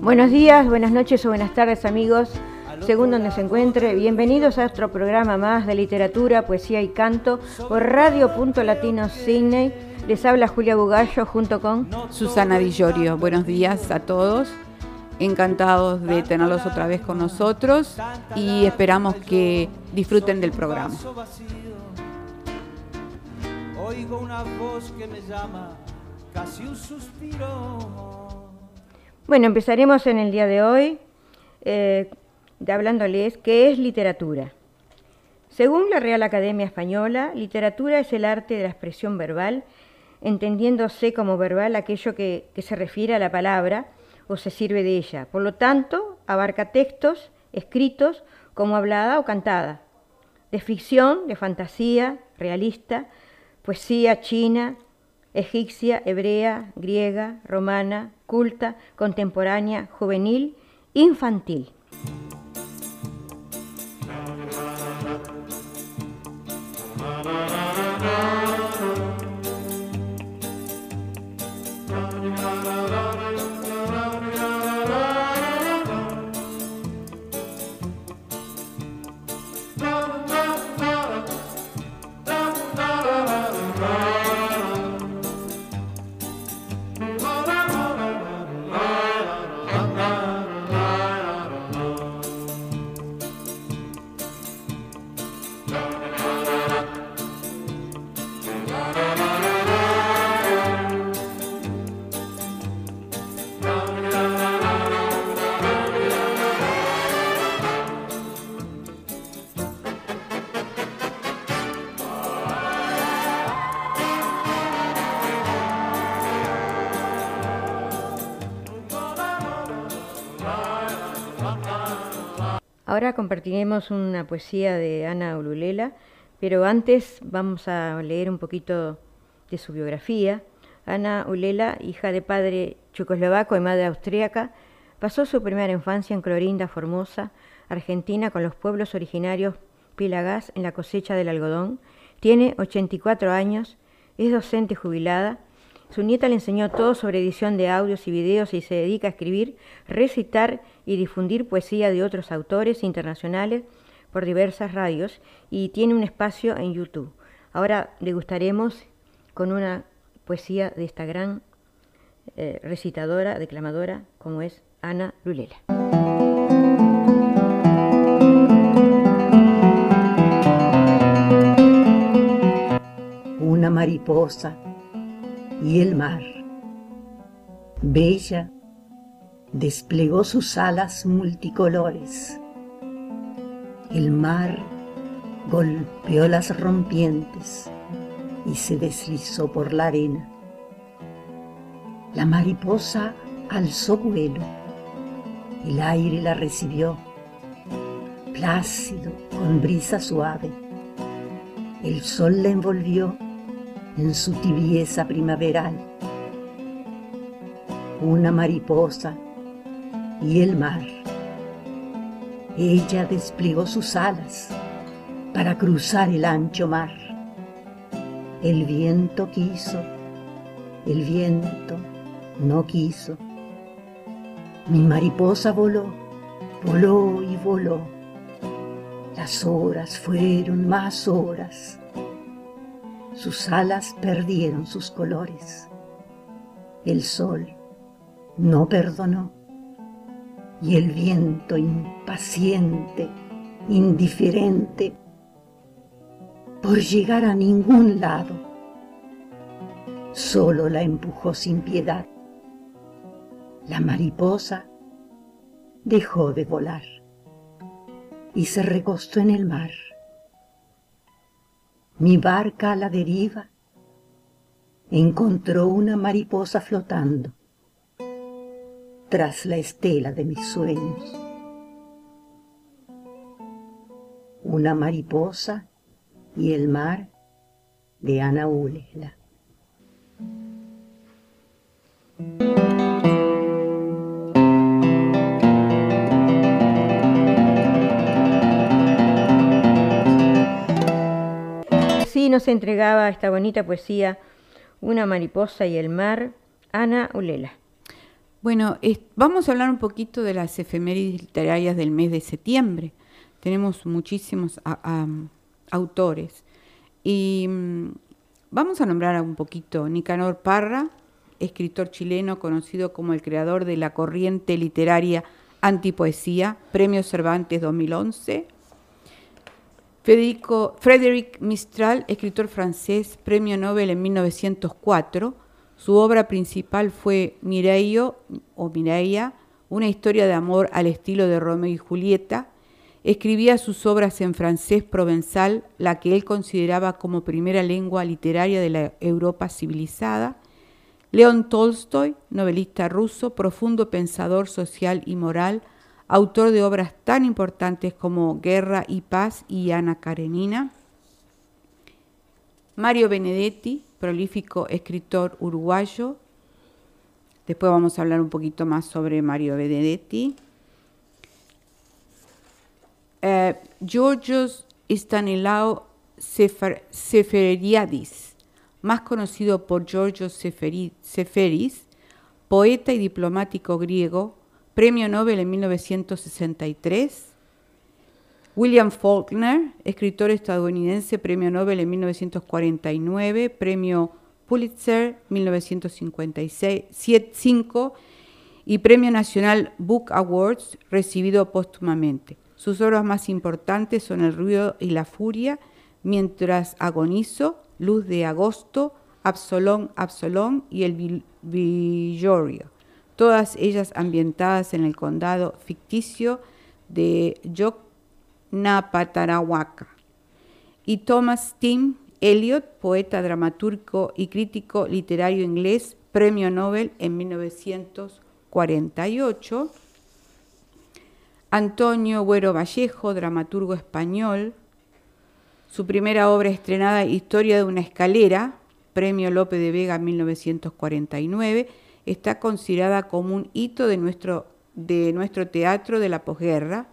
Buenos días, buenas noches o buenas tardes amigos, según donde se encuentre. Bienvenidos a otro programa más de literatura, poesía y canto por Radio Punto Latino Sydney. Les habla Julia Bugallo junto con Susana Villorio. Buenos días a todos. Encantados de tenerlos otra vez con nosotros y esperamos que disfruten del programa. Oigo una voz que me llama, casi un suspiro. Bueno, empezaremos en el día de hoy eh, hablándoles qué es literatura. Según la Real Academia Española, literatura es el arte de la expresión verbal, entendiéndose como verbal aquello que, que se refiere a la palabra o se sirve de ella. Por lo tanto, abarca textos escritos como hablada o cantada, de ficción, de fantasía, realista, poesía china, egipcia, hebrea, griega, romana, culta, contemporánea, juvenil, infantil. Ahora compartiremos una poesía de Ana Ululela, pero antes vamos a leer un poquito de su biografía. Ana Ulela, hija de padre checoslovaco y madre austríaca, pasó su primera infancia en Clorinda, Formosa, Argentina, con los pueblos originarios Pilagas en la cosecha del algodón. Tiene 84 años, es docente jubilada. Su nieta le enseñó todo sobre edición de audios y videos y se dedica a escribir, recitar y difundir poesía de otros autores internacionales por diversas radios y tiene un espacio en YouTube. Ahora degustaremos con una poesía de esta gran eh, recitadora, declamadora, como es Ana Lulela. Una mariposa y el mar. Bella desplegó sus alas multicolores. El mar golpeó las rompientes y se deslizó por la arena. La mariposa alzó vuelo, el aire la recibió, plácido, con brisa suave. El sol la envolvió en su tibieza primaveral. Una mariposa y el mar. Ella desplegó sus alas para cruzar el ancho mar. El viento quiso, el viento no quiso. Mi mariposa voló, voló y voló. Las horas fueron más horas. Sus alas perdieron sus colores. El sol no perdonó y el viento impaciente, indiferente, por llegar a ningún lado, solo la empujó sin piedad. La mariposa dejó de volar y se recostó en el mar. Mi barca a la deriva encontró una mariposa flotando tras la estela de mis sueños. Una mariposa y el mar de Ana. Nos entregaba esta bonita poesía Una mariposa y el mar, Ana Ulela. Bueno, vamos a hablar un poquito de las efemérides literarias del mes de septiembre. Tenemos muchísimos autores. Y mm, vamos a nombrar un poquito Nicanor Parra, escritor chileno conocido como el creador de la corriente literaria antipoesía, Premio Cervantes 2011. Federico, Frédéric Mistral, escritor francés, Premio Nobel en 1904. Su obra principal fue Mireio o Mireia, una historia de amor al estilo de Romeo y Julieta. Escribía sus obras en francés provenzal, la que él consideraba como primera lengua literaria de la Europa civilizada. León Tolstoy, novelista ruso, profundo pensador social y moral, autor de obras tan importantes como Guerra y Paz y Ana Karenina. Mario Benedetti, prolífico escritor uruguayo. Después vamos a hablar un poquito más sobre Mario Benedetti. Eh, Georgios Stanislao Seferiadis, más conocido por Giorgio Seferis, poeta y diplomático griego, premio Nobel en 1963. William Faulkner, escritor estadounidense, premio Nobel en 1949, premio Pulitzer 1955 y premio nacional Book Awards recibido póstumamente. Sus obras más importantes son El ruido y la furia, Mientras agonizo, Luz de Agosto, Absalón, Absalón y El Villorio, todas ellas ambientadas en el condado ficticio de Yoknapatarahuaca. Y Thomas Tim Eliot, poeta, dramaturgo y crítico literario inglés, premio Nobel en 1948. Antonio Güero Vallejo, dramaturgo español, su primera obra estrenada, Historia de una escalera, Premio Lope de Vega 1949, está considerada como un hito de nuestro, de nuestro teatro de la posguerra.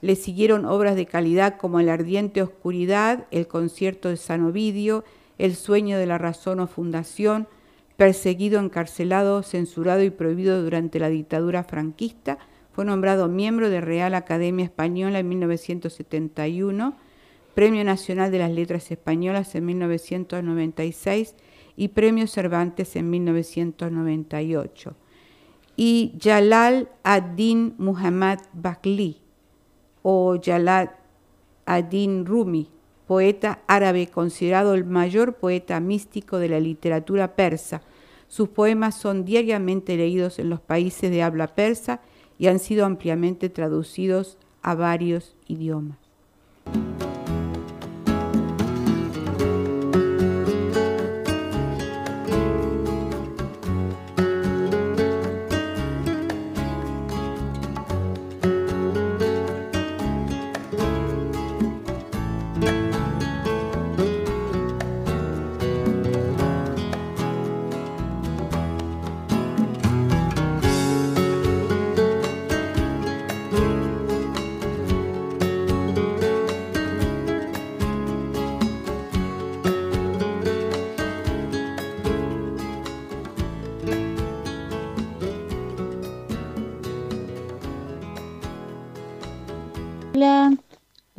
Le siguieron obras de calidad como El ardiente oscuridad, El concierto de San Ovidio, El sueño de la razón o fundación, Perseguido, encarcelado, censurado y prohibido durante la dictadura franquista. Fue nombrado miembro de Real Academia Española en 1971 Premio Nacional de las Letras Españolas en 1996 y Premio Cervantes en 1998. Y Jalal ad-Din Muhammad Bakli o Jalal ad-Din Rumi, poeta árabe considerado el mayor poeta místico de la literatura persa. Sus poemas son diariamente leídos en los países de habla persa y han sido ampliamente traducidos a varios idiomas.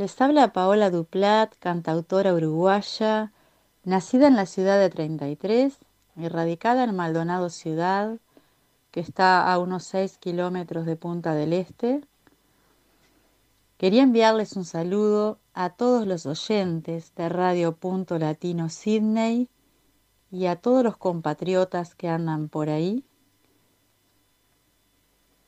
Les habla Paola Duplat, cantautora uruguaya, nacida en la ciudad de 33 y radicada en Maldonado Ciudad, que está a unos 6 kilómetros de Punta del Este. Quería enviarles un saludo a todos los oyentes de Radio Punto Latino Sydney y a todos los compatriotas que andan por ahí.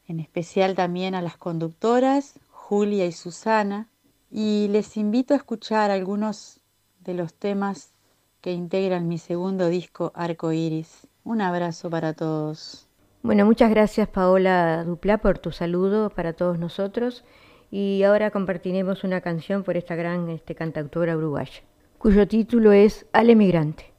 En especial también a las conductoras Julia y Susana y les invito a escuchar algunos de los temas que integran mi segundo disco Arco Iris. Un abrazo para todos. Bueno, muchas gracias Paola Duplá por tu saludo para todos nosotros y ahora compartiremos una canción por esta gran este, cantautora uruguaya, cuyo título es Al emigrante.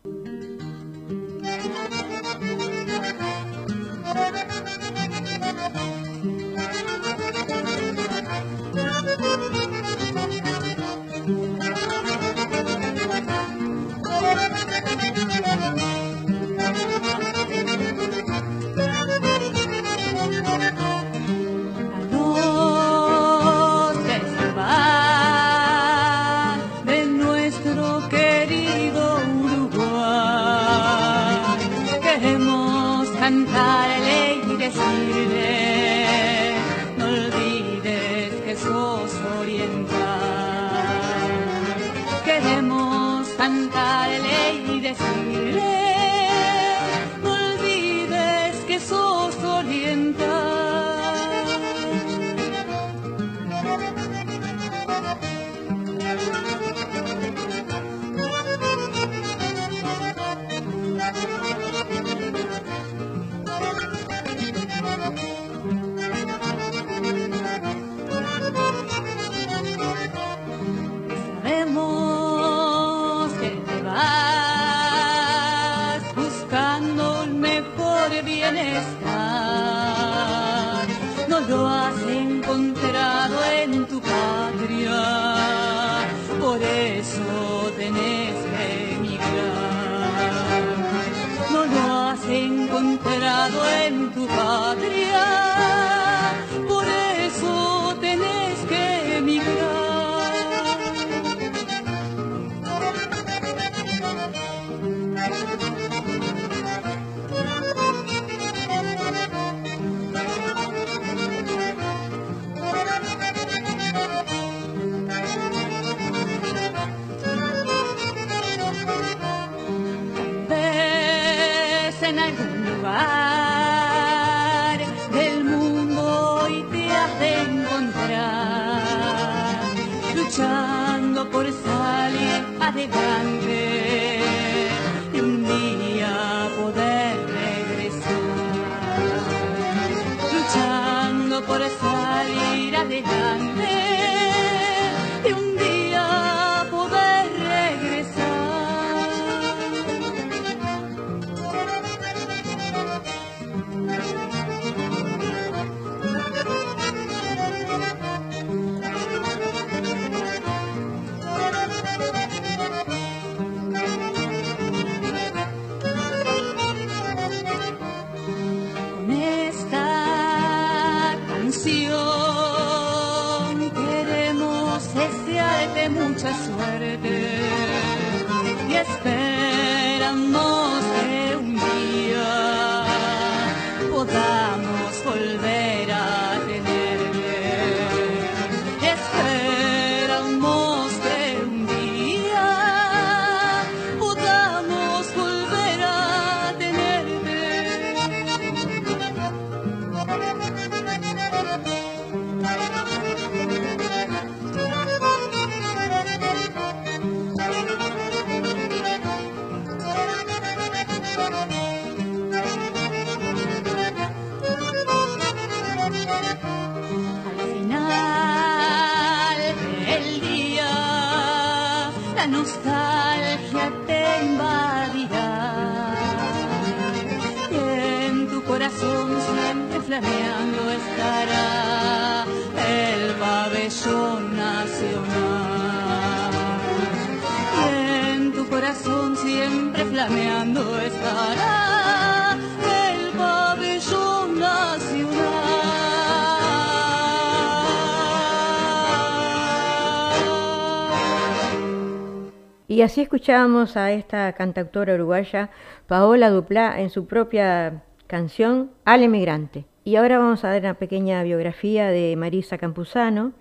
Así escuchábamos a esta cantautora uruguaya, Paola Duplá, en su propia canción Al emigrante. Y ahora vamos a dar una pequeña biografía de Marisa Campuzano,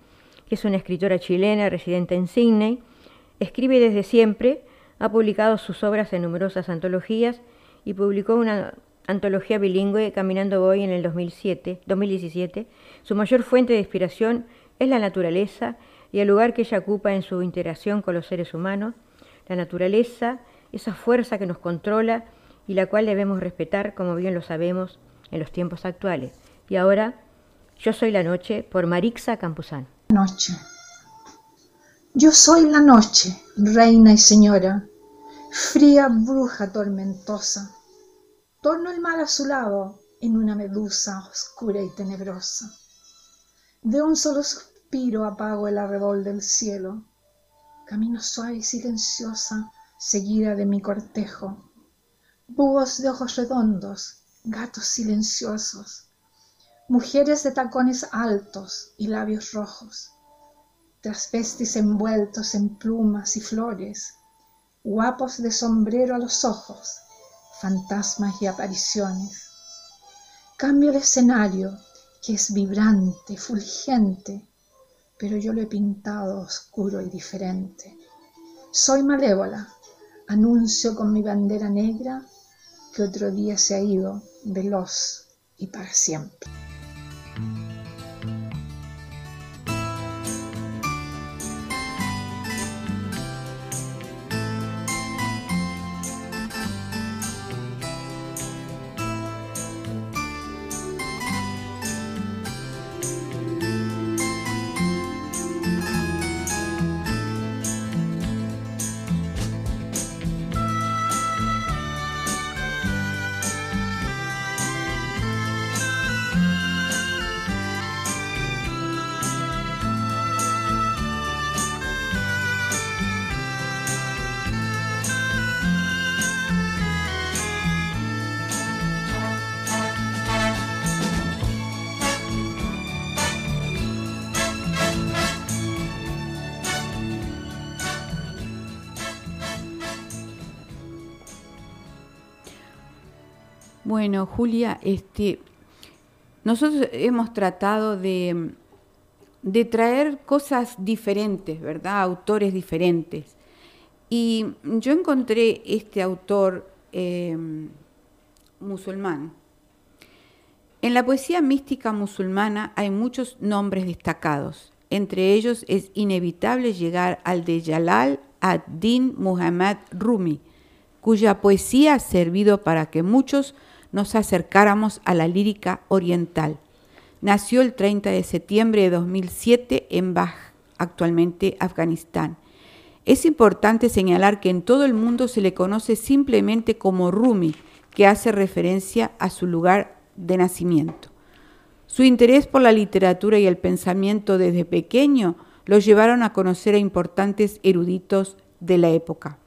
que es una escritora chilena residente en Sydney. Escribe desde siempre, ha publicado sus obras en numerosas antologías y publicó una antología bilingüe Caminando Voy en el 2007, 2017. Su mayor fuente de inspiración es la naturaleza y el lugar que ella ocupa en su interacción con los seres humanos la naturaleza, esa fuerza que nos controla y la cual debemos respetar, como bien lo sabemos, en los tiempos actuales. Y ahora, Yo soy la noche por Marixa Campuzano. Noche. Yo soy la noche, reina y señora, fría bruja tormentosa. Torno el mar a su lado en una medusa oscura y tenebrosa. De un solo suspiro apago el arrebol del cielo. Camino suave y silenciosa, seguida de mi cortejo. Búhos de ojos redondos, gatos silenciosos, mujeres de tacones altos y labios rojos, trasvestis envueltos en plumas y flores, guapos de sombrero a los ojos, fantasmas y apariciones. Cambio el escenario, que es vibrante, fulgente, pero yo lo he pintado oscuro y diferente. Soy malévola, anuncio con mi bandera negra que otro día se ha ido veloz y para siempre. Bueno, Julia, este, nosotros hemos tratado de, de traer cosas diferentes, ¿verdad? Autores diferentes. Y yo encontré este autor em, musulmán. En la poesía mística musulmana hay muchos nombres destacados. Entre ellos es inevitable llegar al de Jalal ad-Din Muhammad Rumi, cuya poesía ha servido para que muchos nos acercáramos a la lírica oriental. Nació el 30 de septiembre de 2007 en Baj, actualmente Afganistán. Es importante señalar que en todo el mundo se le conoce simplemente como Rumi, que hace referencia a su lugar de nacimiento. Su interés por la literatura y el pensamiento desde pequeño lo llevaron a conocer a importantes eruditos de la época.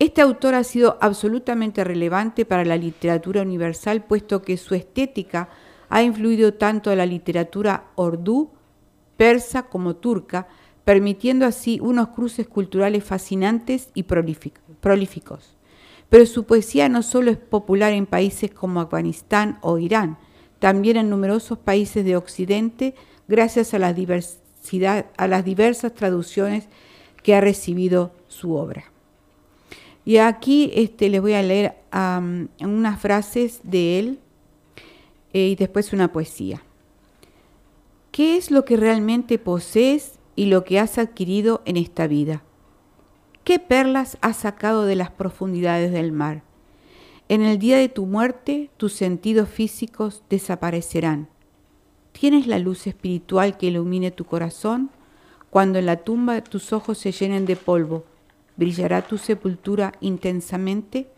Este autor ha sido absolutamente relevante para la literatura universal, puesto que su estética ha influido tanto en la literatura ordú, persa como turca, permitiendo así unos cruces culturales fascinantes y prolíficos. Pero su poesía no solo es popular en países como Afganistán o Irán, también en numerosos países de Occidente, gracias a, a las diversas traducciones que ha recibido su obra. Y aquí este, les voy a leer unas frases de él eh, y después una poesía. ¿Qué es lo que realmente posees y lo que has adquirido en esta vida? ¿Qué perlas has sacado de las profundidades del mar? En el día de tu muerte tus sentidos físicos desaparecerán. ¿Tienes la luz espiritual que ilumine tu corazón? Cuando en la tumba tus ojos se llenen de polvo, brillará tu sepultura intensamente.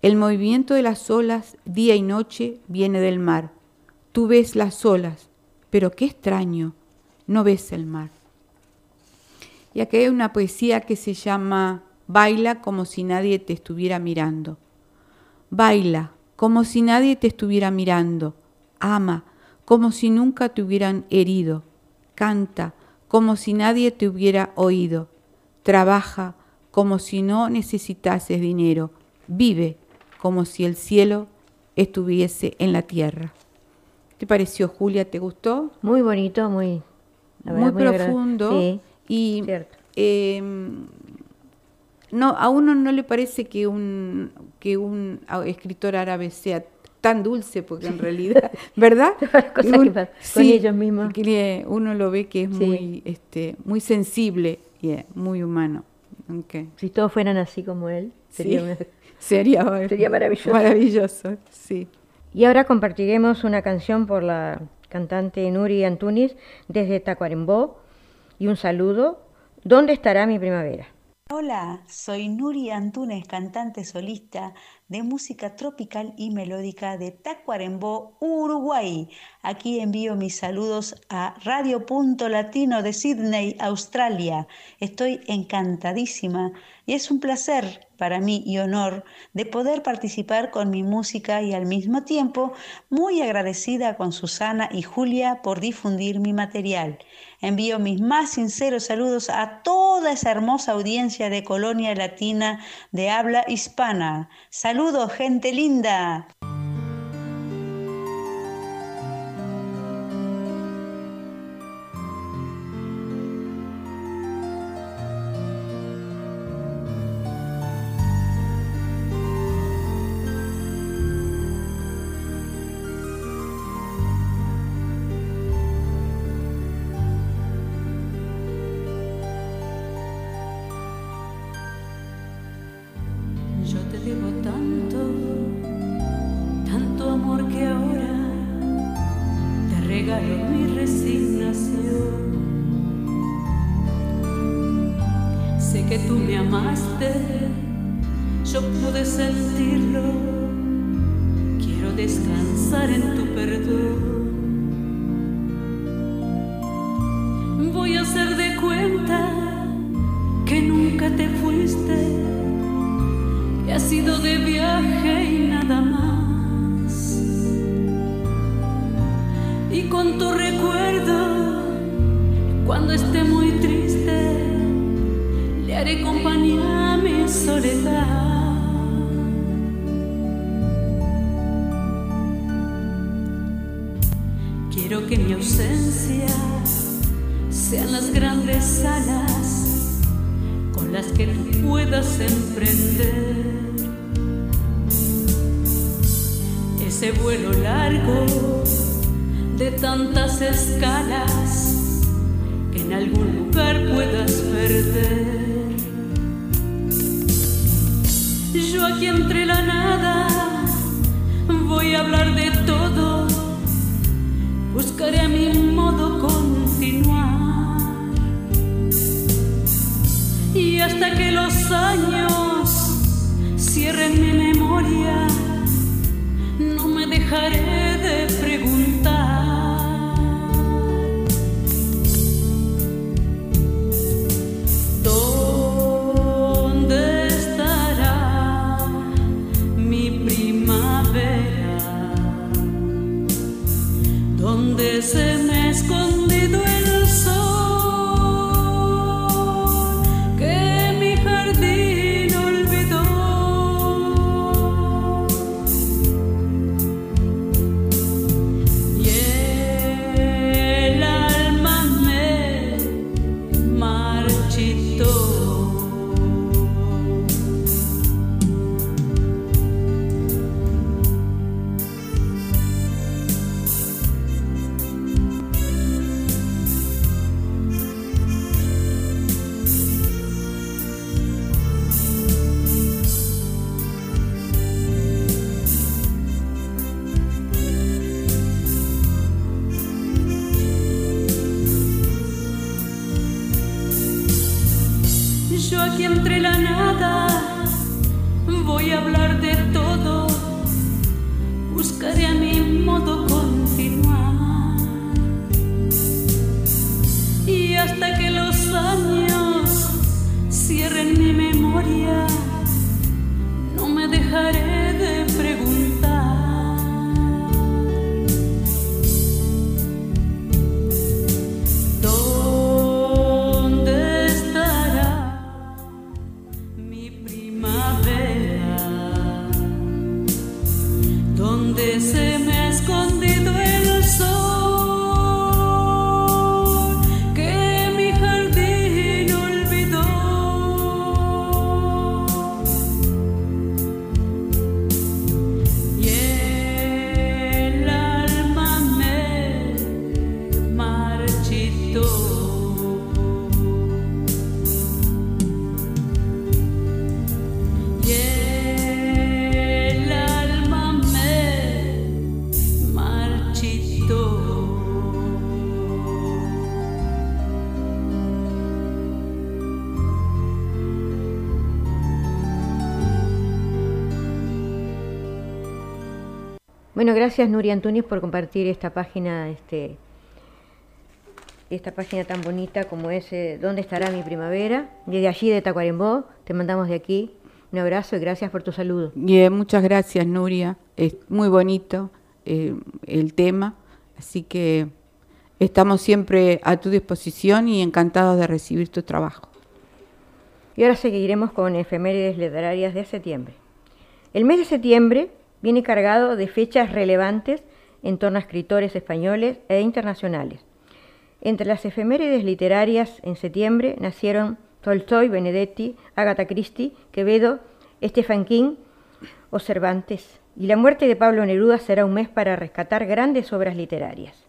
El movimiento de las olas día y noche viene del mar. Tú ves las olas, pero qué extraño, no ves el mar. Y aquí hay una poesía que se llama Baila como si nadie te estuviera mirando. Baila como si nadie te estuviera mirando. Ama como si nunca te hubieran herido. Canta como si nadie te hubiera oído. Trabaja como si no necesitases dinero. Vive como si el cielo estuviese en la tierra. ¿Te pareció, Julia? ¿Te gustó? Muy bonito, muy, muy, profundo. y em, no, a uno no le parece que un, que un escritor árabe sea tan dulce, porque en realidad, ¿verdad? con ellos mismos. uno lo ve que es muy, este, muy sensible y muy humano. Si todos fueran así como él, sería, sería, maravilloso. Maravilloso, sí. Y ahora compartiremos una canción por la cantante Nuri Antunis desde Tacuarembó y un saludo. ¿Dónde estará mi primavera? Hola, soy Nuri Antunes, cantante solista de música tropical y melódica de Tacuarembó, Uruguay. Aquí envío mis saludos a Radio Punto Latino de Sydney, Australia. Estoy encantadísima y es un placer para mí y honor de poder participar con mi música y al mismo tiempo muy agradecida con Susana y Julia por difundir mi material. Envío mis más sinceros saludos a toda esa hermosa audiencia de Colonia Latina de habla hispana. Saludos, gente linda. Que mi ausencia sean las grandes alas con las que tú puedas emprender ese vuelo largo de tantas escalas que en algún lugar puedas perder. Yo aquí entre la nada voy a hablar de todo buscaré a mi modo continuar. Y hasta que los años cierren mi memoria, no me dejaré de preguntar. Yo aquí entre la nada voy a hablar de todo. Buscaré a mi gracias Nuria Antunes por compartir esta página, este, esta página tan bonita como es eh, ¿Dónde estará mi primavera? Desde allí de Tacuarembó, te mandamos de aquí un abrazo y gracias por tu saludo. Eh, muchas gracias Nuria, es muy bonito eh, el tema, así que estamos siempre a tu disposición y encantados de recibir tu trabajo. Y ahora seguiremos con efemérides literarias de septiembre. El mes de septiembre viene cargado de fechas relevantes en torno a escritores españoles e internacionales. Entre las efemérides literarias en septiembre nacieron Tolstoy, Benedetti, Agatha Christie, Quevedo, Stephen King o Cervantes. Y la muerte de Pablo Neruda será un mes para rescatar grandes obras literarias.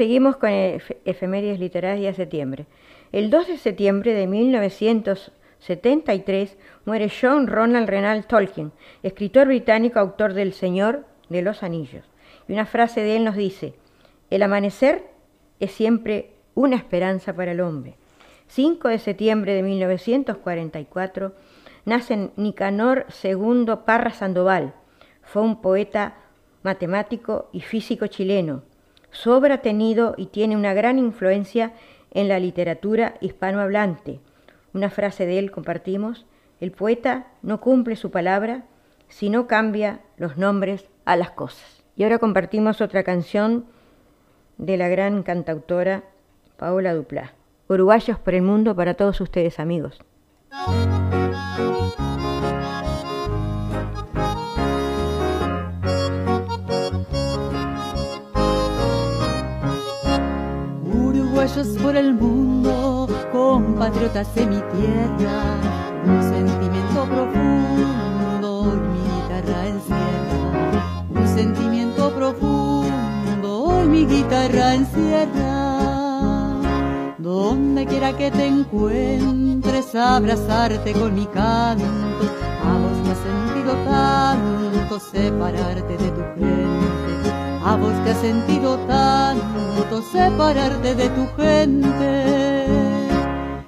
Seguimos con efemérides literarias de septiembre. El 2 de septiembre de 1973 muere John Ronald Renal Tolkien, escritor británico, autor del Señor de los Anillos. Y una frase de él nos dice, el amanecer es siempre una esperanza para el hombre. 5 de septiembre de 1944 nace Nicanor II Parra Sandoval. Fue un poeta, matemático y físico chileno su obra ha tenido y tiene una gran influencia en la literatura hispanohablante. Una frase de él compartimos, el poeta no cumple su palabra, sino cambia los nombres a las cosas. Y ahora compartimos otra canción de la gran cantautora Paola Duplá. Uruguayos por el mundo para todos ustedes amigos. Por el mundo, compatriotas de mi tierra, un sentimiento profundo y mi guitarra encierra, un sentimiento profundo y mi guitarra encierra. Donde quiera que te encuentres, abrazarte con mi canto, a vos me ha sentido tanto separarte de tu gente, a vos que has sentido tanto separarte de tu gente.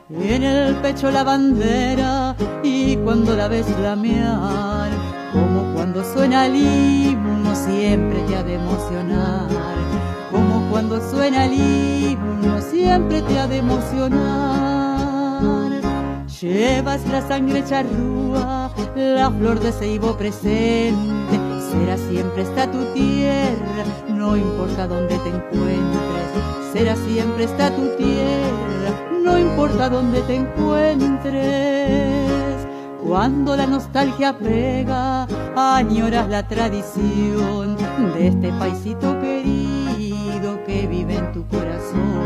Y en el pecho la bandera y cuando la ves flamear, como cuando suena el himno siempre te ha de emocionar. Como cuando suena el himno siempre te ha de emocionar. Llevas la sangre charrúa, la flor de ceibo presente, será siempre esta tu tierra, no importa dónde te encuentres, será siempre esta tu tierra, no importa dónde te encuentres. Cuando la nostalgia pega, añoras la tradición de este paisito querido que vive en tu corazón,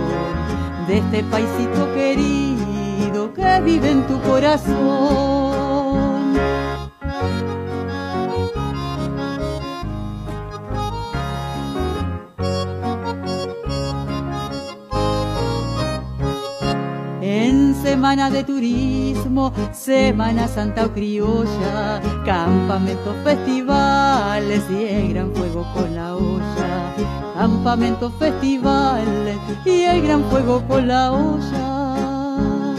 de este paisito querido que vive en tu corazón. Semana de turismo, Semana Santa o criolla, campamentos, festivales y el gran fuego con la olla. Campamentos, festivales y el gran fuego con la olla.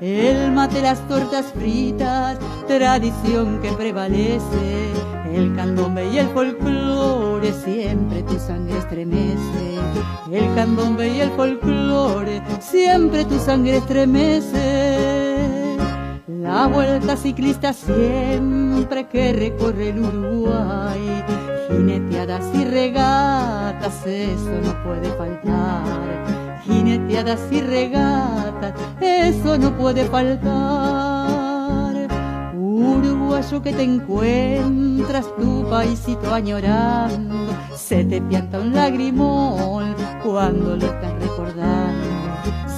El mate, las tortas fritas, tradición que prevalece. El candombe y el folclore, siempre tu sangre estremece. El candombe y el folclore, siempre tu sangre estremece. La vuelta ciclista siempre que recorre el Uruguay. Jineteadas y regatas, eso no puede faltar jineteadas y regatas, eso no puede faltar. Uruguay uruguayo que te encuentras tu paisito añorando, se te pianta un lagrimón cuando lo estás recordando,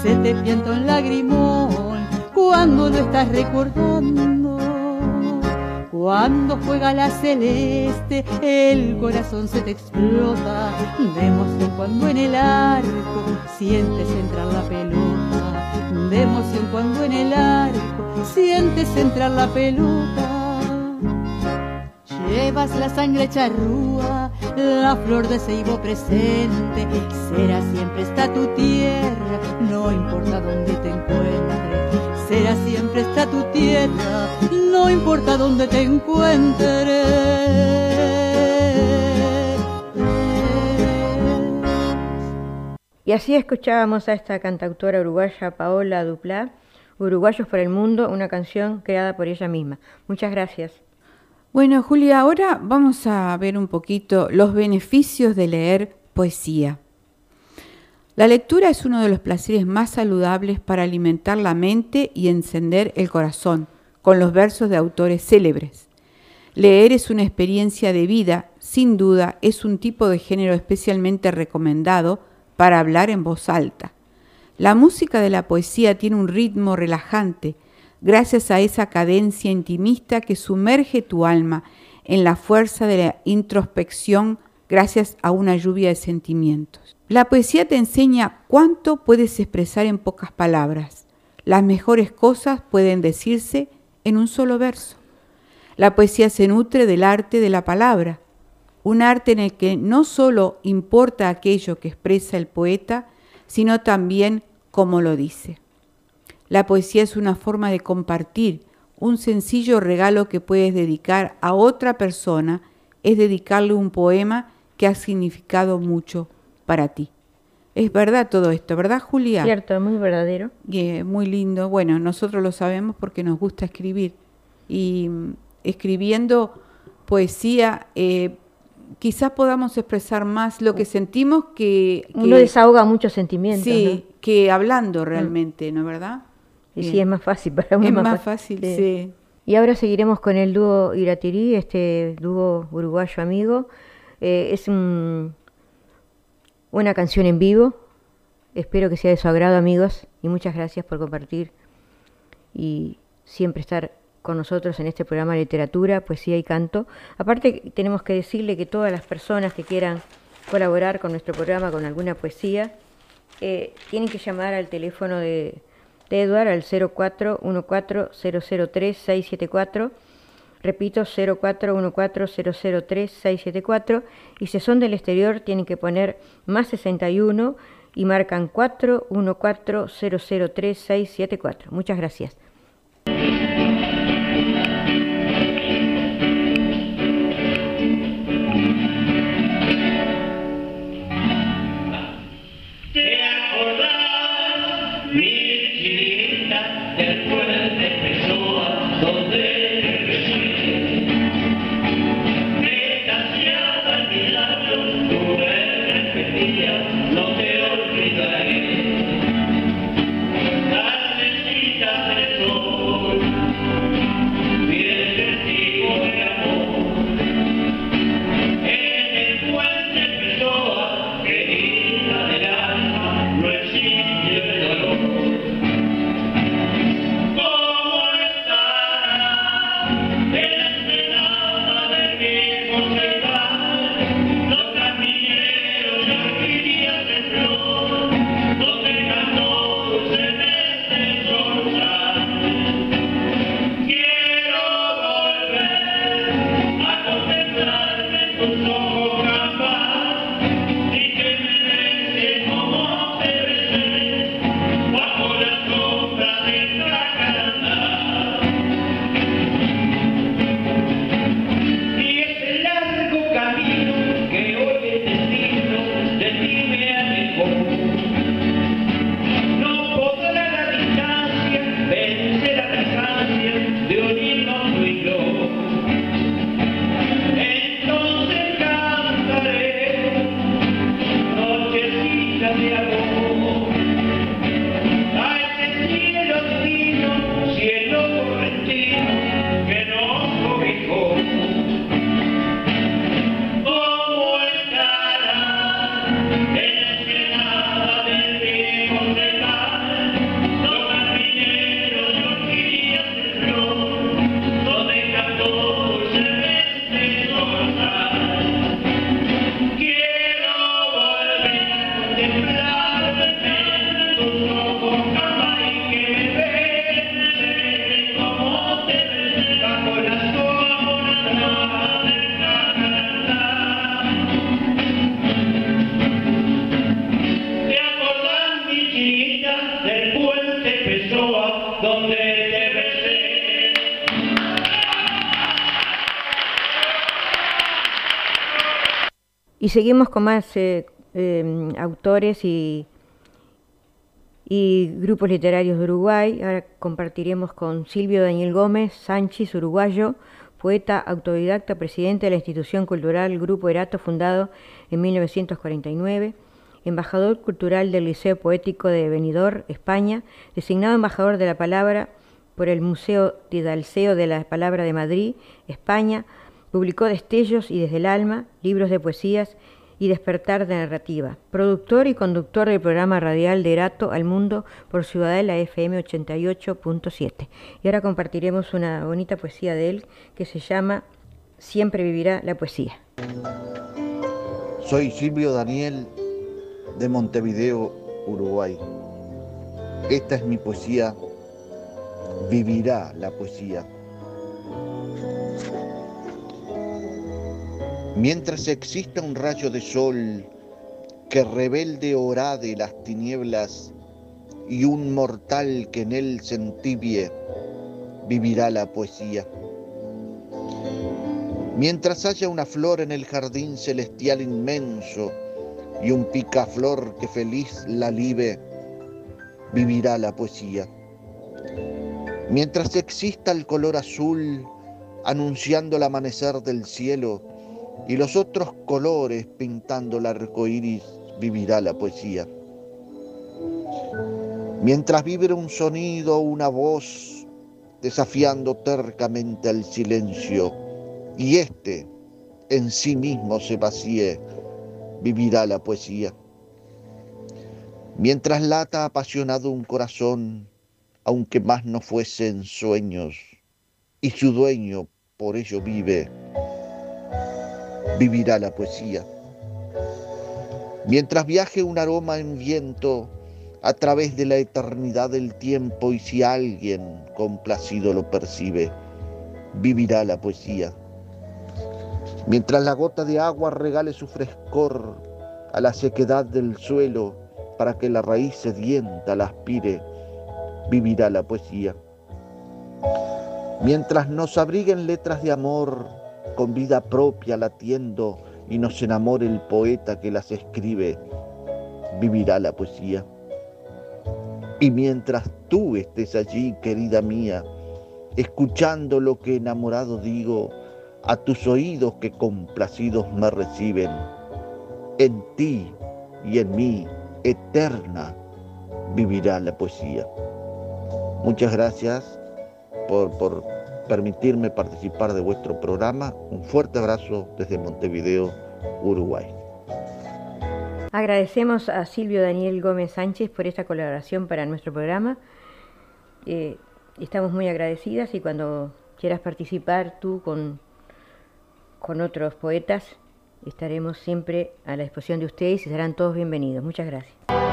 se te pianta un lagrimón cuando lo estás recordando. Cuando juega la celeste, el corazón se te explota de emoción cuando en el arco sientes entrar la pelota, de emoción cuando en el arco sientes entrar la pelota. Llevas la sangre charrúa, la flor de ceibo presente, será siempre está tu tierra, no importa dónde te encuentres será siempre está tu tierra, no importa dónde te encuentres. Y así escuchábamos a esta cantautora uruguaya Paola Duplá, Uruguayos por el Mundo, una canción creada por ella misma. Muchas gracias. Bueno, Julia, ahora vamos a ver un poquito los beneficios de leer poesía. La lectura es uno de los placeres más saludables para alimentar la mente y encender el corazón, con los versos de autores célebres. Leer es una experiencia de vida, sin duda es un tipo de género especialmente recomendado para hablar en voz alta. La música de la poesía tiene un ritmo relajante, gracias a esa cadencia intimista que sumerge tu alma en la fuerza de la introspección gracias a una lluvia de sentimientos. La poesía te enseña cuánto puedes expresar en pocas palabras. Las mejores cosas pueden decirse en un solo verso. La poesía se nutre del arte de la palabra, un arte en el que no solo importa aquello que expresa el poeta, sino también cómo lo dice. La poesía es una forma de compartir, un sencillo regalo que puedes dedicar a otra persona es dedicarle un poema que ha significado mucho para ti. Es verdad todo esto, ¿verdad, Julia? Cierto, muy verdadero. Y, muy lindo. Bueno, nosotros lo sabemos porque nos gusta escribir. Y mm, escribiendo poesía, eh, quizás podamos expresar más lo que sentimos que... Uno desahoga muchos sentimientos. Sí, que hablando mm. realmente, ¿no es verdad? Y sí, es más fácil para uno. Es más, fácil, sí. Y ahora seguiremos con el dúo Iratirí, este dúo uruguayo amigo. Eh, es un una canción en vivo. Espero que sea de su agrado, amigos, y muchas gracias por compartir y siempre estar con nosotros en este programa de literatura, poesía y canto. Aparte, tenemos que decirle que todas las personas que quieran colaborar con nuestro programa con alguna poesía, eh, tienen que llamar al teléfono de, de Eduard al 0414003674 Repito, 0414003674 y si son del exterior tienen que poner más 61 y marcan 4140033674. Muchas gracias. Seguimos con más eh, em, autores y, grupos literarios de Uruguay. Ahora compartiremos con Silvio Daniel Gómez Sánchez, uruguayo, poeta autodidacta, presidente de la institución cultural Grupo Erato, fundado en 1949, embajador cultural del Liceo Poético de Benidorm, España, designado embajador de la palabra por el Museo Tidalceo de la Palabra de Madrid, España, publicó Destellos y Desde el Alma, libros de poesías y Despertar de Narrativa, productor y conductor del programa radial de Erato al Mundo por Ciudadela FM 88.7. Y ahora compartiremos una bonita poesía de él que se llama Siempre vivirá la poesía. Soy Silvio Daniel de Montevideo, Uruguay. Esta es mi poesía, vivirá la poesía. Mientras exista un rayo de sol que rebelde orade las tinieblas y un mortal que en él se entibie, vivirá la poesía. Mientras haya una flor en el jardín celestial inmenso y un picaflor que feliz la libe, vivirá la poesía. Mientras exista el color azul anunciando el amanecer del cielo, y los otros colores pintando el arco iris vivirá la poesía. Mientras vibre un sonido, una voz desafiando tercamente al silencio, y éste en sí mismo se vacíe, vivirá la poesía. Mientras lata apasionado un corazón, aunque más no fuesen sueños, y su dueño por ello vive, vivirá la poesía. Mientras viaje un aroma en viento a través de la eternidad del tiempo y si alguien complacido lo percibe, vivirá la poesía. Mientras la gota de agua regale su frescor a la sequedad del suelo para que la raíz sedienta la aspire, vivirá la poesía. Mientras nos abriguen letras de amor, con vida propia latiendo y nos enamore el poeta que las escribe, vivirá la poesía. Y mientras tú estés allí, querida mía, escuchando lo que enamorado digo, a tus oídos que complacidos me reciben, en ti y en mí, eterna, vivirá la poesía. Muchas gracias por, por permitirme participar de vuestro programa. Un fuerte abrazo desde Montevideo, Uruguay. Agradecemos a Silvio Daniel Gómez Sánchez por esta colaboración para nuestro programa. Eh, estamos muy agradecidas y cuando quieras participar tú con, con otros poetas, estaremos siempre a la disposición de ustedes y serán todos bienvenidos. Muchas gracias.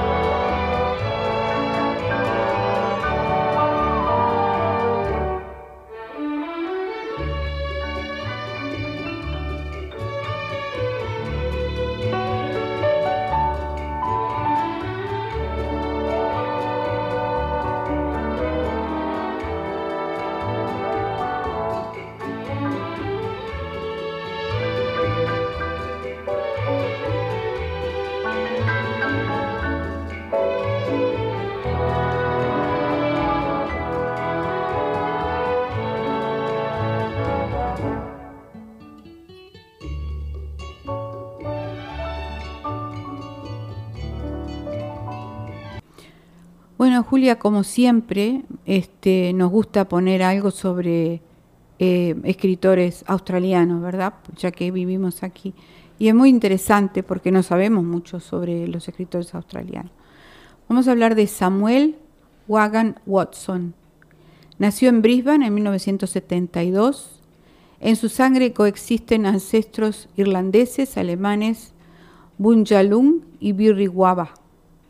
Julia, como siempre, este, nos gusta poner algo sobre eh, escritores australianos, ¿verdad? Ya que vivimos aquí. Y es muy interesante porque no sabemos mucho sobre los escritores australianos. Vamos a hablar de Samuel Wagan Watson. Nació en Brisbane en 1972. En su sangre coexisten ancestros irlandeses, alemanes, Bunjalung y Birriwaba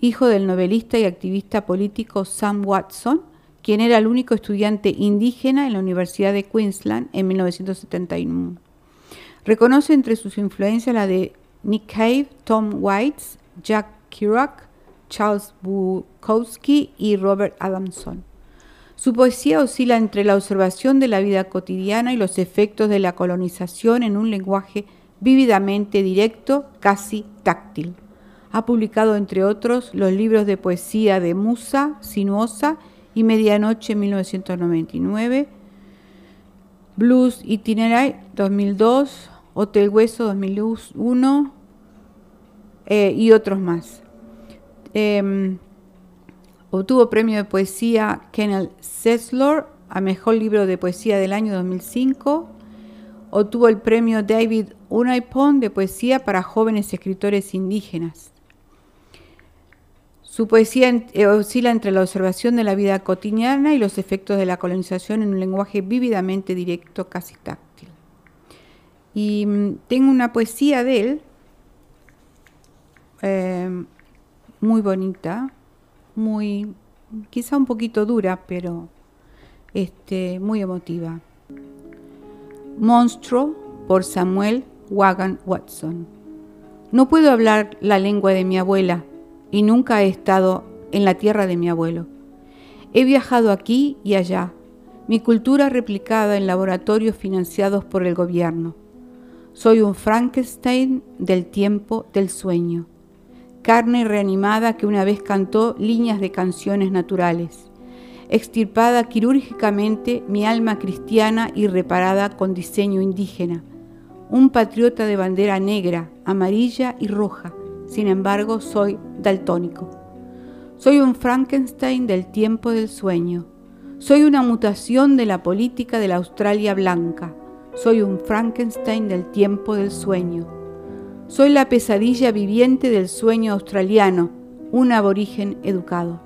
hijo del novelista y activista político Sam Watson, quien era el único estudiante indígena en la Universidad de Queensland en 1971. Reconoce entre sus influencias la de Nick Cave, Tom Waits, Jack Kerouac, Charles Bukowski y Robert Adamson. Su poesía oscila entre la observación de la vida cotidiana y los efectos de la colonización en un lenguaje vívidamente directo, casi táctil. Ha publicado, entre otros, los libros de poesía de Musa, Sinuosa y Medianoche 1999, Blues Itinerary 2002, Hotel Hueso 2001 eh, y otros más. Em, obtuvo premio de poesía Kenneth Seslor a Mejor Libro de Poesía del año 2005. Obtuvo el premio David Unaipon de Poesía para Jóvenes Escritores Indígenas. Su poesía eh, oscila entre la observación de la vida cotidiana y los efectos de la colonización en un lenguaje vívidamente directo, casi táctil. Y mm, tengo una poesía de él, eh, muy bonita, muy, quizá un poquito dura, pero este, muy emotiva. Monstruo por Samuel Wagan Watson. No puedo hablar la lengua de mi abuela y nunca he estado en la tierra de mi abuelo. He viajado aquí y allá, mi cultura replicada en laboratorios financiados por el gobierno. Soy un Frankenstein del tiempo del sueño, carne reanimada que una vez cantó líneas de canciones naturales, extirpada quirúrgicamente mi alma cristiana y reparada con diseño indígena, un patriota de bandera negra, amarilla y roja, sin embargo, soy daltónico. Soy un Frankenstein del tiempo del sueño. Soy una mutación de la política de la Australia blanca. Soy un Frankenstein del tiempo del sueño. Soy la pesadilla viviente del sueño australiano, un aborigen educado.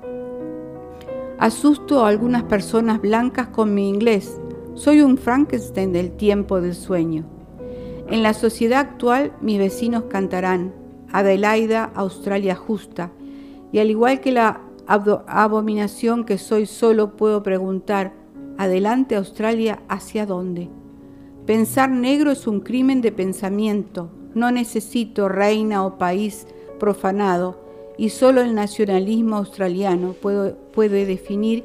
Asusto a algunas personas blancas con mi inglés. Soy un Frankenstein del tiempo del sueño. En la sociedad actual mis vecinos cantarán, Adelaida, Australia justa. Y al igual que la abominación que soy solo, puedo preguntar, adelante Australia, ¿hacia dónde? Pensar negro es un crimen de pensamiento. No necesito reina o país profanado y solo el nacionalismo australiano puede definir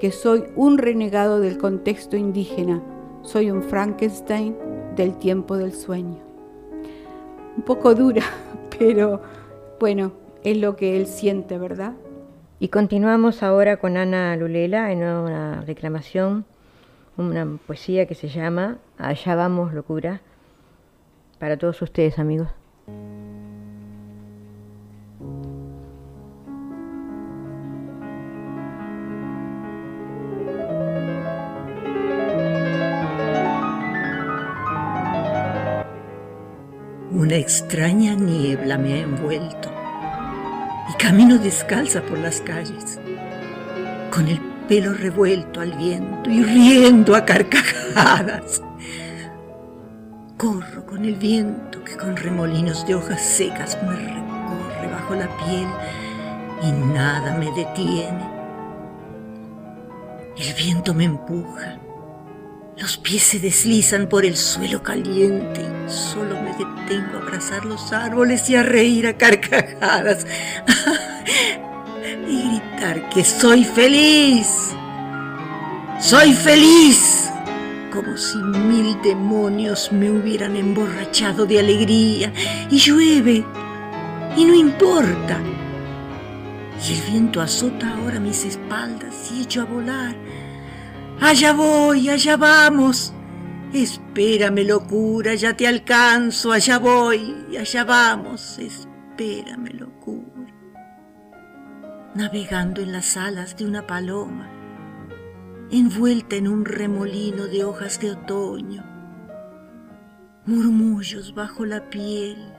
que soy un renegado del contexto indígena. Soy un Frankenstein del tiempo del sueño. Un poco dura, pero bueno, es lo que él siente, ¿verdad? Y continuamos ahora con Ana Lulela en una declamación, una poesía que se llama Allá vamos, locura, para todos ustedes, amigos. Una extraña niebla me ha envuelto y camino descalza por las calles, con el pelo revuelto al viento y riendo a carcajadas. Corro con el viento que con remolinos de hojas secas me recorre bajo la piel y nada me detiene. El viento me empuja, los pies se deslizan por el suelo caliente y solo me detengo a abrazar los árboles y a reír a carcajadas y gritar que soy feliz. Soy feliz. Como si mil demonios me hubieran emborrachado de alegría. Y llueve. Y no importa. Y el viento azota ahora mis espaldas y echo a volar Allá voy, allá vamos. Espérame, locura, ya te alcanzo. Allá voy, allá vamos. Espérame, locura. Navegando en las alas de una paloma, envuelta en un remolino de hojas de otoño, murmullos bajo la piel,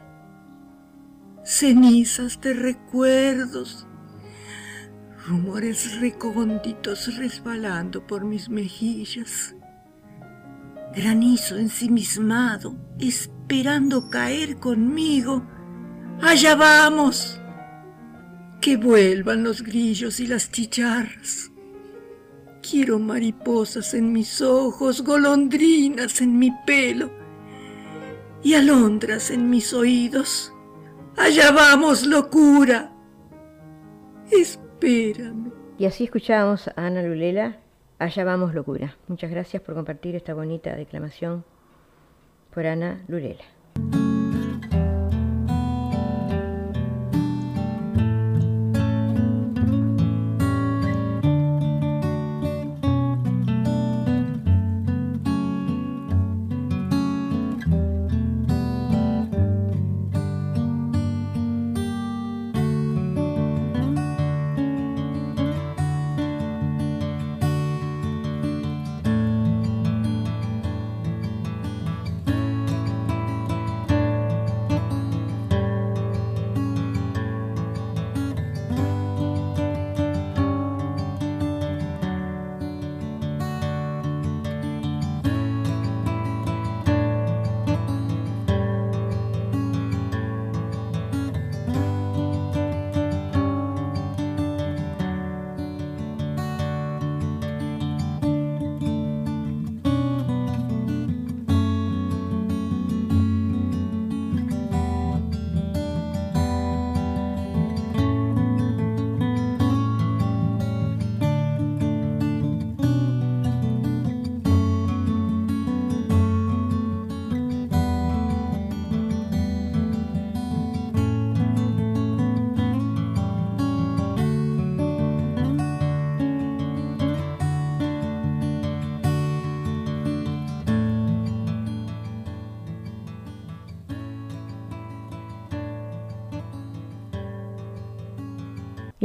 cenizas de recuerdos rumores recónditos resbalando por mis mejillas, granizo ensimismado, esperando caer conmigo. Allá vamos. Que vuelvan los grillos y las chicharras. Quiero mariposas en mis ojos, golondrinas en mi pelo y alondras en mis oídos. Allá vamos, locura. Y así escuchamos a Ana Lulela, Allá vamos locura. Muchas gracias por compartir esta bonita declamación por Ana Lulela.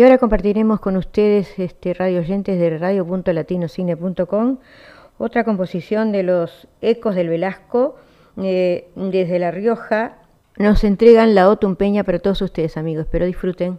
Y ahora compartiremos con ustedes, este, radio oyentes de radio.latinocine.com, otra composición de los ecos del Velasco eh, desde La Rioja. Nos entregan la Otumpeña para todos ustedes, amigos. Espero disfruten.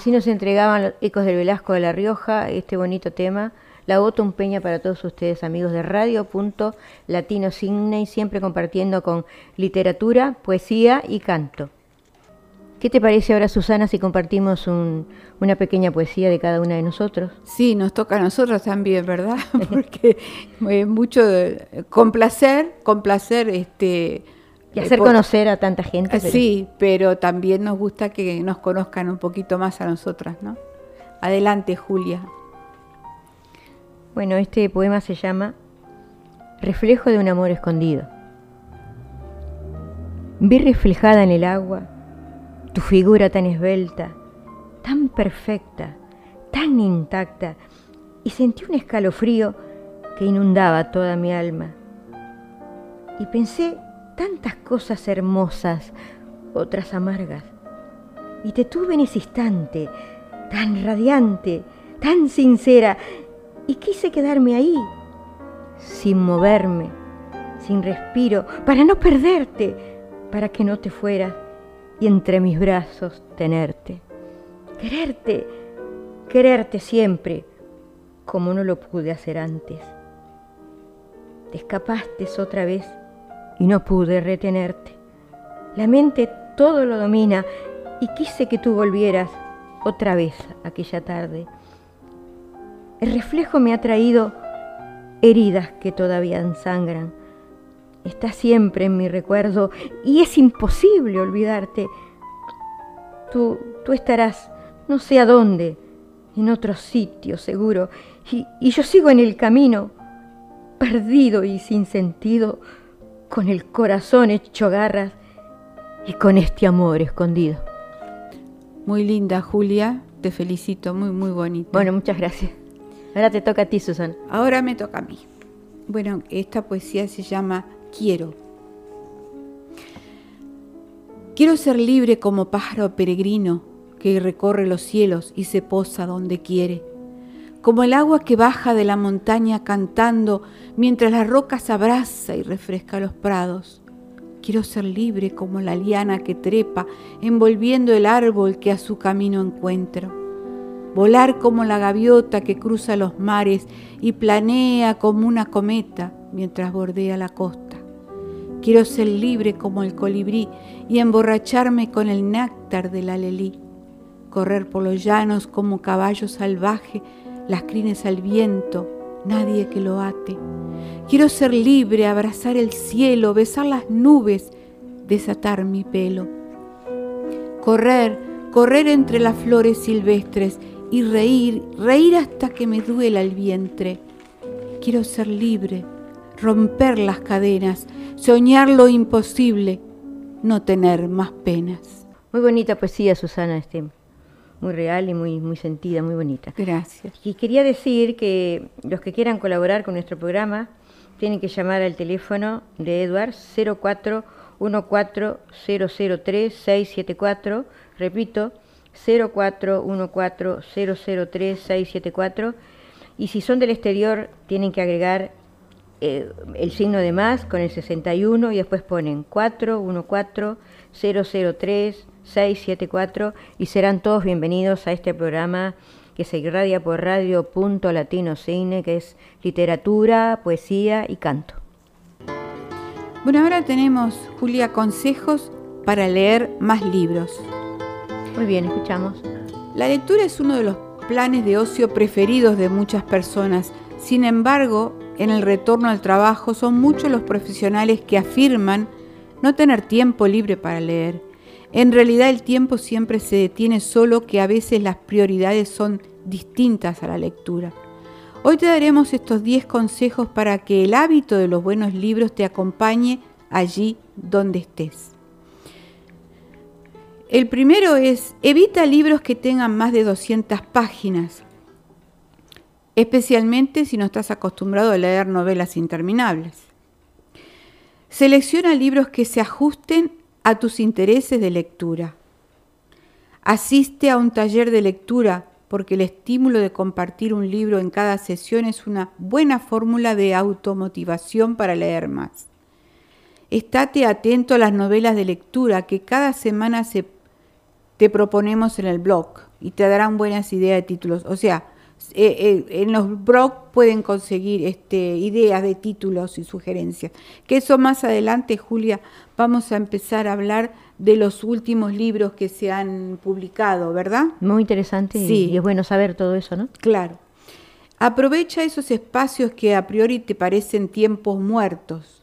Así nos entregaban los ecos del Velasco de La Rioja, este bonito tema. La voto un peña para todos ustedes, amigos de Radio Punto Latino y siempre compartiendo con literatura, poesía y canto. ¿Qué te parece ahora, Susana, si compartimos una pequeña poesía de cada una de nosotros? Sí, nos toca a nosotros también, ¿verdad? Porque mucho de, complacer, complacer este y hacer conocer a tanta gente. Sí, pero también nos gusta que nos conozcan un poquito más a nosotras, ¿no? Adelante, Julia. Bueno, este poema se llama Reflejo de un amor escondido. Vi reflejada en el agua tu figura tan esbelta, tan perfecta, tan intacta, y sentí un escalofrío que inundaba toda mi alma. Y pensé tantas cosas hermosas, otras amargas. Y te tuve en ese instante, tan radiante, tan sincera, y quise quedarme ahí, sin moverme, sin respiro, para no perderte, para que no te fueras y entre mis brazos tenerte. Quererte, quererte siempre, como no lo pude hacer antes. Te escapaste otra vez y no pude retenerte. La mente todo lo domina y quise que tú volvieras otra vez aquella tarde. El reflejo me ha traído heridas que todavía ensangran. Está siempre en mi recuerdo y es imposible olvidarte. Tú, tú estarás no sé a dónde, en otro sitio seguro, y, y yo sigo en el camino, perdido y sin sentido, con el corazón hecho garras y con este amor escondido. Muy linda, Julia. Te felicito, muy, muy bonita. Bueno, muchas gracias. Ahora te toca a ti, Susana. Ahora me toca a mí. Bueno, esta poesía se llama Quiero. Quiero ser libre como pájaro peregrino que recorre los cielos y se posa donde quiere como el agua que baja de la montaña cantando mientras la roca se abraza y refresca los prados. Quiero ser libre como la liana que trepa envolviendo el árbol que a su camino encuentro. volar como la gaviota que cruza los mares y planea como una cometa mientras bordea la costa. Quiero ser libre como el colibrí y emborracharme con el néctar del alelí, correr por los llanos como caballo salvaje, las crines al viento, nadie que lo ate. Quiero ser libre, abrazar el cielo, besar las nubes, desatar mi pelo. Correr, correr entre las flores silvestres y reír, reír hasta que me duela el vientre. Quiero ser libre, romper las cadenas, soñar lo imposible, no tener más penas. Muy bonita poesía, Susana, este, muy real y muy, muy sentida, muy bonita. Gracias. Y quería decir que los que quieran colaborar con nuestro programa tienen que llamar al teléfono de Edward 0414003674, repito, 0414003674, y si son del exterior tienen que agregar eh, el signo de más con el 61 y después ponen 414-003-674 y serán todos bienvenidos a este programa que se irradia por radio punto latino cine, que es literatura, poesía y canto. Bueno, ahora tenemos, Julia, consejos para leer más libros. Muy bien, escuchamos. La lectura es uno de los planes de ocio preferidos de muchas personas. Sin embargo, en el retorno al trabajo son muchos los profesionales que afirman no tener tiempo libre para leer. En realidad el tiempo siempre se detiene solo que a veces las prioridades son distintas a la lectura. Hoy te daremos estos 10 consejos para que el hábito de los buenos libros te acompañe allí donde estés. El primero es, evita libros que tengan más de 200 páginas especialmente si no estás acostumbrado a leer novelas interminables. Selecciona libros que se ajusten a tus intereses de lectura. Asiste a un taller de lectura porque el estímulo de compartir un libro en cada sesión es una buena fórmula de automotivación para leer más. Estate atento a las novelas de lectura que cada semana te proponemos en el blog y te darán buenas ideas de títulos. O sea, eh, eh, en los blogs pueden conseguir este, ideas de títulos y sugerencias. Que eso más adelante, Julia, vamos a empezar a hablar de los últimos libros que se han publicado, ¿verdad? Muy interesante y es bueno saber todo eso, ¿no? Claro. Aprovecha esos espacios que a priori te parecen tiempos muertos.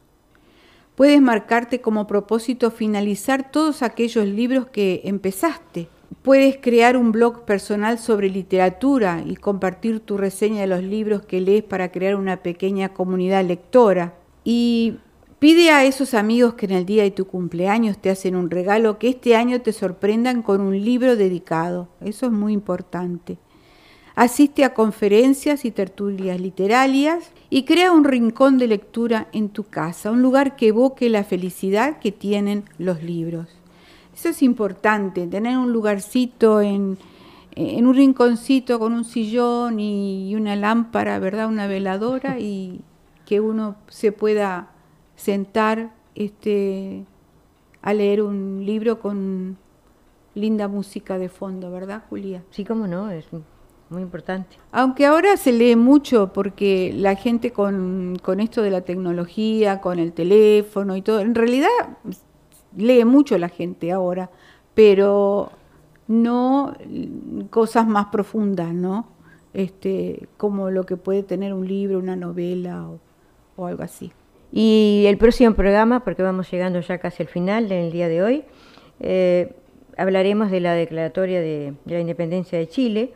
Puedes marcarte como propósito finalizar todos aquellos libros que empezaste Puedes crear un blog personal sobre literatura y compartir tu reseña de los libros que lees para crear una pequeña comunidad lectora. Y pide a esos amigos que en el día de tu cumpleaños te hacen un regalo que este año te sorprendan con un libro dedicado. Eso es muy importante. Asiste a conferencias y tertulias literarias y crea un rincón de lectura en tu casa, un lugar que evoque la felicidad que tienen los libros. Eso es importante, tener un lugarcito en, un rinconcito con un sillón y una lámpara, ¿verdad? Una veladora y que uno se pueda sentar este, a leer un libro con linda música de fondo, ¿verdad, Julia? Sí, cómo no, es muy importante. Aunque ahora se lee mucho porque la gente con, con esto de la tecnología, con el teléfono y todo, en realidad lee mucho la gente ahora, pero no cosas más profundas, ¿no? Este, como lo que puede tener un libro, una novela o, algo así. Y el próximo programa, porque vamos llegando ya casi al final del día de hoy, eh, hablaremos de la declaratoria de la independencia de Chile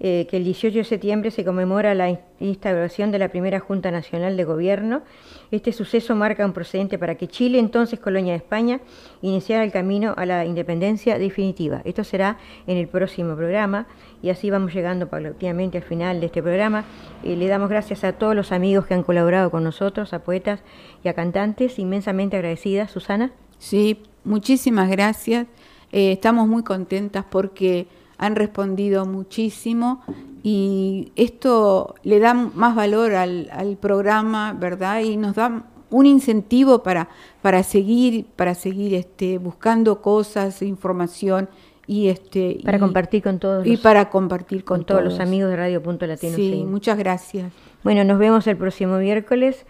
eh, que el 18 de septiembre se conmemora la instauración de la primera Junta Nacional de Gobierno. Este suceso marca un procedente para que Chile, entonces colonia de España, iniciara el camino a la independencia definitiva. Esto será en el próximo programa y así vamos llegando paulatinamente al final de este programa. Eh, le damos gracias a todos los amigos que han colaborado con nosotros, a poetas y a cantantes, inmensamente agradecidas. Susana. Sí, muchísimas gracias. Eh, estamos muy contentas porque han respondido muchísimo y esto le da más valor al, programa, ¿verdad? Y nos da un incentivo para, para seguir, para seguir este, buscando cosas, información y este Para y- compartir con todos y los- para compartir con, con todos los amigos de Radio Punto Latino. Sí, muchas gracias. Bueno, nos vemos el próximo miércoles.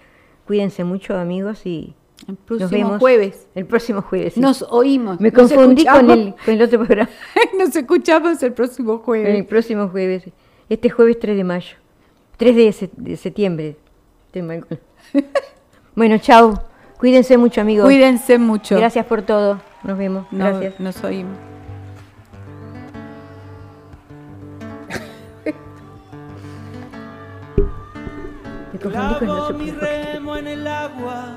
Cuídense mucho, amigos, y El nos próximo vemos jueves El próximo jueves. sí. nos oímos. Me nos confundí con el, con el otro programa. nos escuchamos el próximo jueves. El próximo jueves. Este jueves 3 de mayo. 3 de, se- de septiembre. Bueno, chao. Cuídense mucho, amigos. Cuídense mucho. Gracias por todo. Nos vemos. No- Gracias. nos oímos. Clavo mi remo en el agua,